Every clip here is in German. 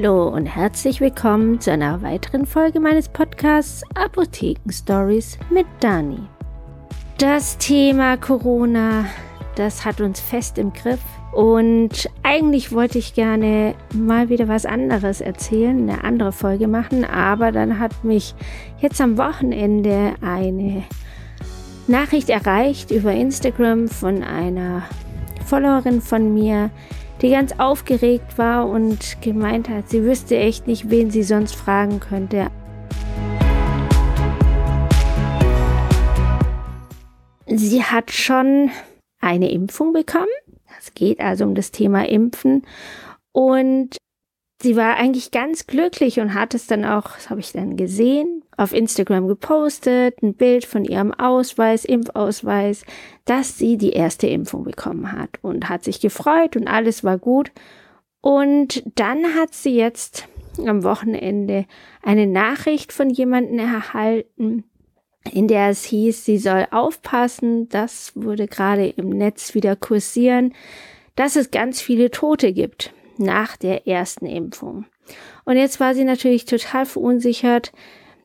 Hallo und herzlich willkommen zu einer weiteren Folge meines Podcasts Apotheken Stories mit Dani. Das Thema Corona, das hat uns fest im Griff und eigentlich wollte ich gerne mal wieder was anderes erzählen, eine andere Folge machen, aber dann hat mich jetzt am Wochenende eine Nachricht erreicht über Instagram von einer Followerin von mir, die ganz aufgeregt war und gemeint hat, sie wüsste echt nicht, wen sie sonst fragen könnte. Sie hat schon eine Impfung bekommen. Es geht also um das Thema Impfen. Und sie war eigentlich ganz glücklich und hat es dann auch, das habe ich dann gesehen, auf Instagram gepostet, ein Bild von ihrem Ausweis, Impfausweis, dass sie die erste Impfung bekommen hat und hat sich gefreut und alles war gut. Und dann hat sie jetzt am Wochenende eine Nachricht von jemandem erhalten, in der es hieß, sie soll aufpassen, das wurde gerade im Netz wieder kursieren, dass es ganz viele Tote gibt nach der ersten Impfung. Und jetzt war sie natürlich total verunsichert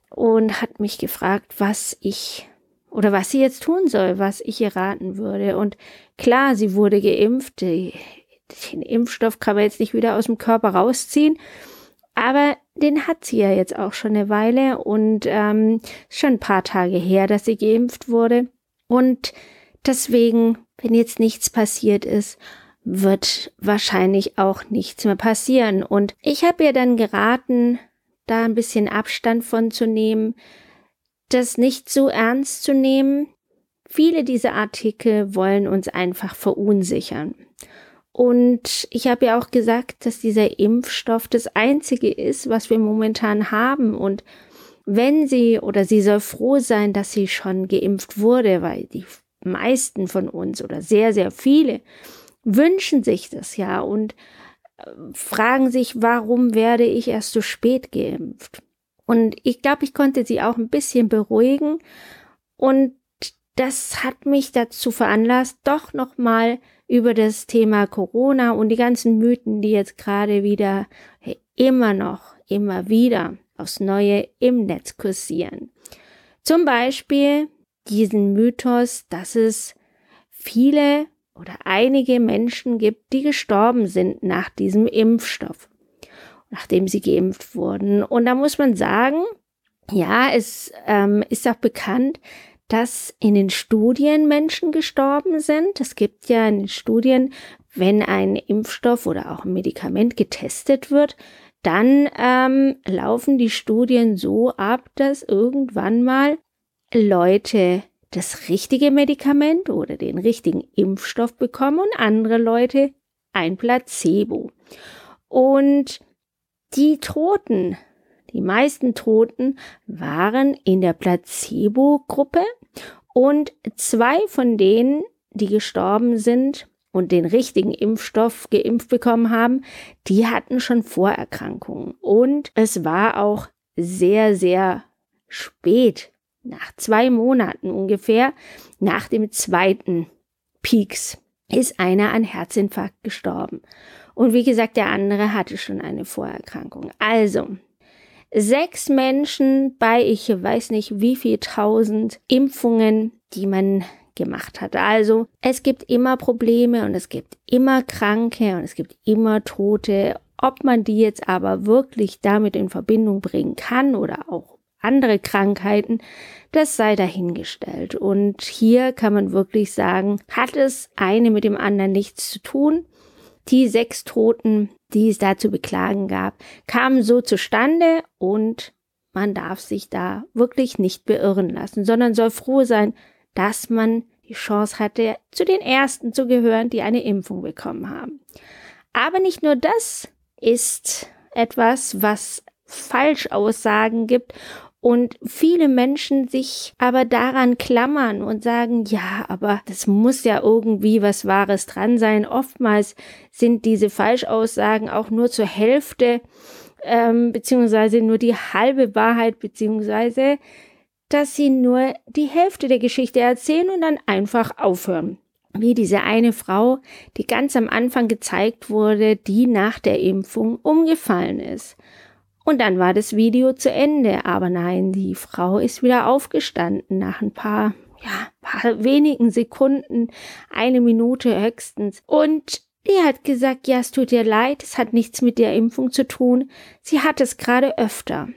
und hat mich gefragt, was ich oder was sie jetzt tun soll, was ich ihr raten würde. Und klar, sie wurde geimpft. Den Impfstoff kann man jetzt nicht wieder aus dem Körper rausziehen. Aber den hat sie ja jetzt auch schon eine Weile und ähm, schon ein paar Tage her, dass sie geimpft wurde. Und deswegen, wenn jetzt nichts passiert ist wird wahrscheinlich auch nichts mehr passieren. Und ich habe ihr dann geraten, da ein bisschen Abstand von zu nehmen, das nicht so ernst zu nehmen. Viele dieser Artikel wollen uns einfach verunsichern. Und ich habe ja auch gesagt, dass dieser Impfstoff das einzige ist, was wir momentan haben. Und wenn sie oder sie soll froh sein, dass sie schon geimpft wurde, weil die meisten von uns oder sehr, sehr viele wünschen sich das ja und äh, fragen sich, warum werde ich erst so spät geimpft? Und ich glaube, ich konnte sie auch ein bisschen beruhigen und das hat mich dazu veranlasst, doch nochmal über das Thema Corona und die ganzen Mythen, die jetzt gerade wieder immer noch, immer wieder aufs Neue im Netz kursieren. Zum Beispiel diesen Mythos, dass es viele oder einige Menschen gibt, die gestorben sind nach diesem Impfstoff, nachdem sie geimpft wurden. Und da muss man sagen, ja, es ähm, ist auch bekannt, dass in den Studien Menschen gestorben sind. Es gibt ja in den Studien, wenn ein Impfstoff oder auch ein Medikament getestet wird, dann ähm, laufen die Studien so ab, dass irgendwann mal Leute das richtige Medikament oder den richtigen Impfstoff bekommen und andere Leute ein Placebo. Und die Toten, die meisten Toten waren in der Placebo-Gruppe und zwei von denen, die gestorben sind und den richtigen Impfstoff geimpft bekommen haben, die hatten schon Vorerkrankungen. Und es war auch sehr, sehr spät nach zwei Monaten ungefähr, nach dem zweiten Peaks, ist einer an Herzinfarkt gestorben. Und wie gesagt, der andere hatte schon eine Vorerkrankung. Also, sechs Menschen bei ich weiß nicht wie viel tausend Impfungen, die man gemacht hat. Also es gibt immer Probleme und es gibt immer Kranke und es gibt immer Tote. Ob man die jetzt aber wirklich damit in Verbindung bringen kann oder auch andere Krankheiten, das sei dahingestellt. Und hier kann man wirklich sagen, hat es eine mit dem anderen nichts zu tun. Die sechs Toten, die es da zu beklagen gab, kamen so zustande und man darf sich da wirklich nicht beirren lassen, sondern soll froh sein, dass man die Chance hatte, zu den Ersten zu gehören, die eine Impfung bekommen haben. Aber nicht nur das ist etwas, was Falschaussagen gibt und viele Menschen sich aber daran klammern und sagen, ja, aber das muss ja irgendwie was Wahres dran sein. Oftmals sind diese Falschaussagen auch nur zur Hälfte, ähm, beziehungsweise nur die halbe Wahrheit, beziehungsweise dass sie nur die Hälfte der Geschichte erzählen und dann einfach aufhören. wie diese eine Frau, die ganz am Anfang gezeigt wurde, die nach der Impfung umgefallen ist. Und dann war das Video zu Ende. Aber nein, die Frau ist wieder aufgestanden nach ein paar, ja, paar wenigen Sekunden, eine Minute höchstens. Und die hat gesagt, ja, es tut ihr leid, es hat nichts mit der Impfung zu tun. Sie hat es gerade öfter.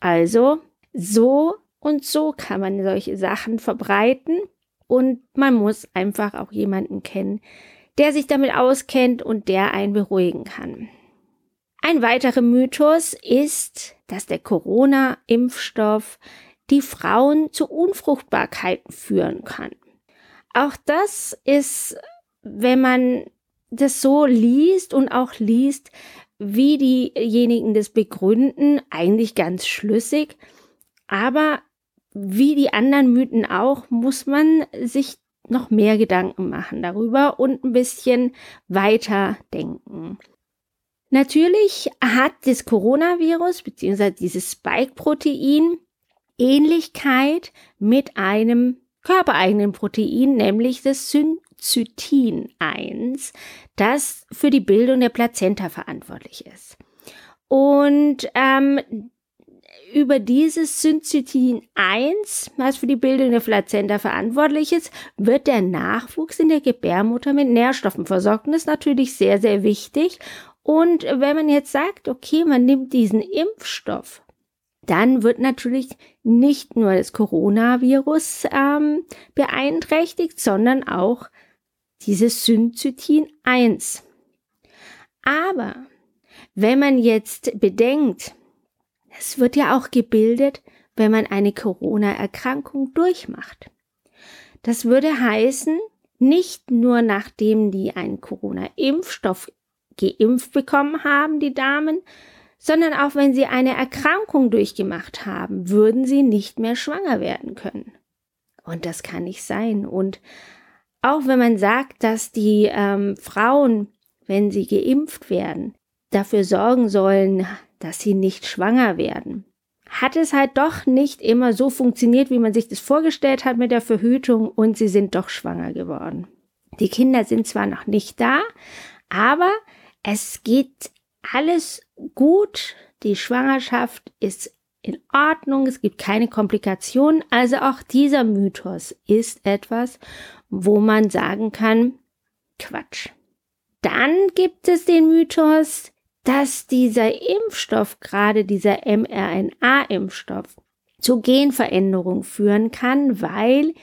Also, so und so kann man solche Sachen verbreiten. Und man muss einfach auch jemanden kennen, der sich damit auskennt und der einen beruhigen kann. Ein weiterer Mythos ist, dass der Corona-Impfstoff die Frauen zu Unfruchtbarkeiten führen kann. Auch das ist, wenn man das so liest und auch liest, wie diejenigen das begründen, eigentlich ganz schlüssig. Aber wie die anderen Mythen auch, muss man sich noch mehr Gedanken machen darüber und ein bisschen weiter denken. Natürlich hat das Coronavirus bzw. dieses Spike-Protein Ähnlichkeit mit einem körpereigenen Protein, nämlich das Syncytin 1, das für die Bildung der Plazenta verantwortlich ist. Und ähm, über dieses Syncytin 1, was für die Bildung der Plazenta verantwortlich ist, wird der Nachwuchs in der Gebärmutter mit Nährstoffen versorgt. Und das ist natürlich sehr, sehr wichtig. Und wenn man jetzt sagt, okay, man nimmt diesen Impfstoff, dann wird natürlich nicht nur das Coronavirus ähm, beeinträchtigt, sondern auch dieses Syncytin 1. Aber wenn man jetzt bedenkt, es wird ja auch gebildet, wenn man eine Corona-Erkrankung durchmacht. Das würde heißen, nicht nur nachdem die einen Corona-Impfstoff geimpft bekommen haben, die Damen, sondern auch wenn sie eine Erkrankung durchgemacht haben, würden sie nicht mehr schwanger werden können. Und das kann nicht sein. Und auch wenn man sagt, dass die ähm, Frauen, wenn sie geimpft werden, dafür sorgen sollen, dass sie nicht schwanger werden, hat es halt doch nicht immer so funktioniert, wie man sich das vorgestellt hat mit der Verhütung und sie sind doch schwanger geworden. Die Kinder sind zwar noch nicht da, aber es geht alles gut, die Schwangerschaft ist in Ordnung, es gibt keine Komplikationen. Also auch dieser Mythos ist etwas, wo man sagen kann, Quatsch. Dann gibt es den Mythos, dass dieser Impfstoff, gerade dieser mRNA-Impfstoff, zu Genveränderung führen kann, weil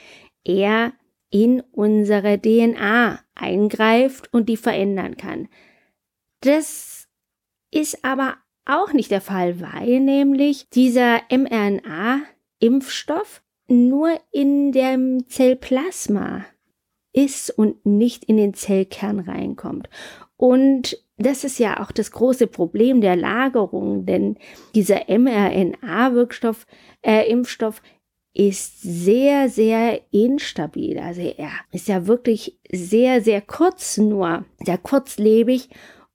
er in unsere DNA eingreift und die verändern kann. Das ist aber auch nicht der Fall, weil nämlich dieser mRNA-Impfstoff nur in dem Zellplasma ist und nicht in den Zellkern reinkommt. Und das ist ja auch das große Problem der Lagerung, denn dieser mRNA-Wirkstoff, äh, Impfstoff ist sehr, sehr instabil. Also er ist ja wirklich sehr, sehr kurz nur, sehr kurzlebig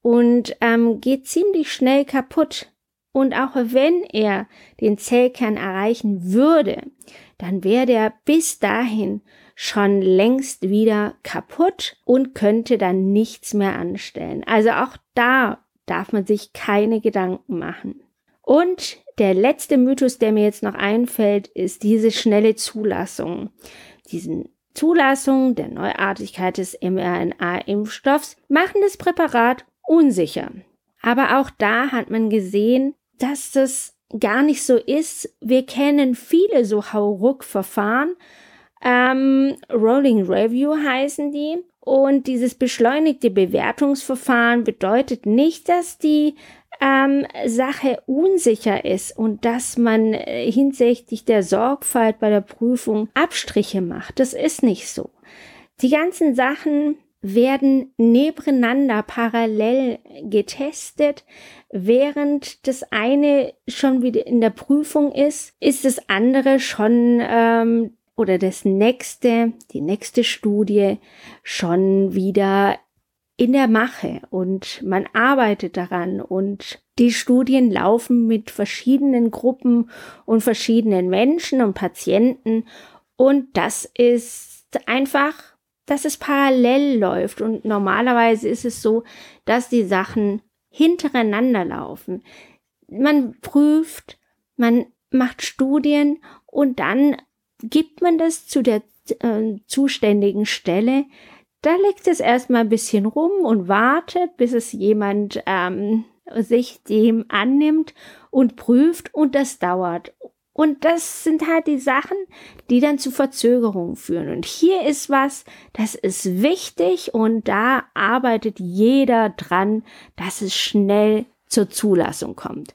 und ähm, geht ziemlich schnell kaputt. Und auch wenn er den Zellkern erreichen würde, dann wäre der bis dahin schon längst wieder kaputt und könnte dann nichts mehr anstellen. Also auch da darf man sich keine Gedanken machen. Und der letzte Mythos, der mir jetzt noch einfällt, ist diese schnelle Zulassung. Diesen Zulassung der Neuartigkeit des mRNA-Impfstoffs machen das Präparat unsicher. Aber auch da hat man gesehen, dass das gar nicht so ist. Wir kennen viele so Hauruck-Verfahren. Ähm, Rolling Review heißen die. Und dieses beschleunigte Bewertungsverfahren bedeutet nicht, dass die ähm, Sache unsicher ist und dass man äh, hinsichtlich der Sorgfalt bei der Prüfung Abstriche macht. Das ist nicht so. Die ganzen Sachen werden nebeneinander parallel getestet. Während das eine schon wieder in der Prüfung ist, ist das andere schon ähm, oder das nächste, die nächste Studie schon wieder in der Mache und man arbeitet daran und die Studien laufen mit verschiedenen Gruppen und verschiedenen Menschen und Patienten und das ist einfach dass es parallel läuft. Und normalerweise ist es so, dass die Sachen hintereinander laufen. Man prüft, man macht Studien und dann gibt man das zu der äh, zuständigen Stelle. Da liegt es erstmal ein bisschen rum und wartet, bis es jemand ähm, sich dem annimmt und prüft und das dauert. Und das sind halt die Sachen, die dann zu Verzögerungen führen. Und hier ist was, das ist wichtig und da arbeitet jeder dran, dass es schnell zur Zulassung kommt.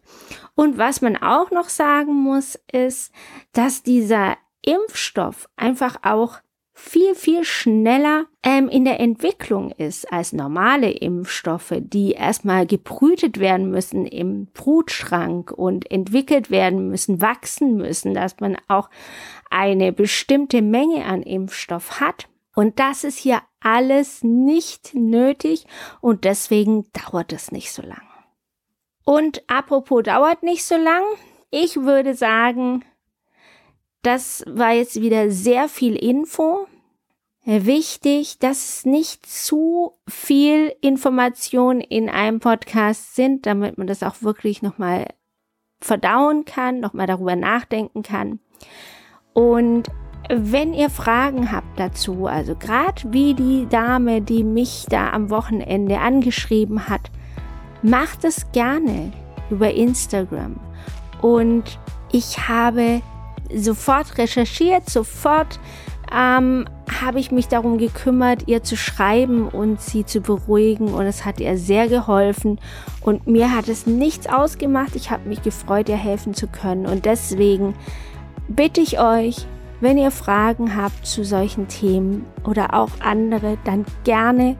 Und was man auch noch sagen muss, ist, dass dieser Impfstoff einfach auch viel, viel schneller ähm, in der Entwicklung ist als normale Impfstoffe, die erstmal gebrütet werden müssen im Brutschrank und entwickelt werden müssen, wachsen müssen, dass man auch eine bestimmte Menge an Impfstoff hat. Und das ist hier alles nicht nötig und deswegen dauert es nicht so lang. Und apropos dauert nicht so lang, ich würde sagen, das war jetzt wieder sehr viel Info. Wichtig, dass nicht zu viel Information in einem Podcast sind, damit man das auch wirklich nochmal verdauen kann, nochmal darüber nachdenken kann. Und wenn ihr Fragen habt dazu, also gerade wie die Dame, die mich da am Wochenende angeschrieben hat, macht es gerne über Instagram. Und ich habe sofort recherchiert, sofort ähm, habe ich mich darum gekümmert, ihr zu schreiben und sie zu beruhigen und es hat ihr sehr geholfen und mir hat es nichts ausgemacht. Ich habe mich gefreut, ihr helfen zu können und deswegen bitte ich euch, wenn ihr Fragen habt zu solchen Themen oder auch andere, dann gerne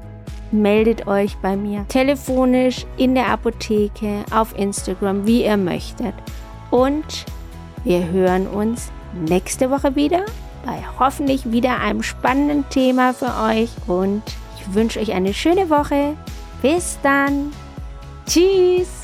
meldet euch bei mir telefonisch in der Apotheke, auf Instagram, wie ihr möchtet. Und wir hören uns nächste Woche wieder bei hoffentlich wieder einem spannenden Thema für euch. Und ich wünsche euch eine schöne Woche. Bis dann. Tschüss.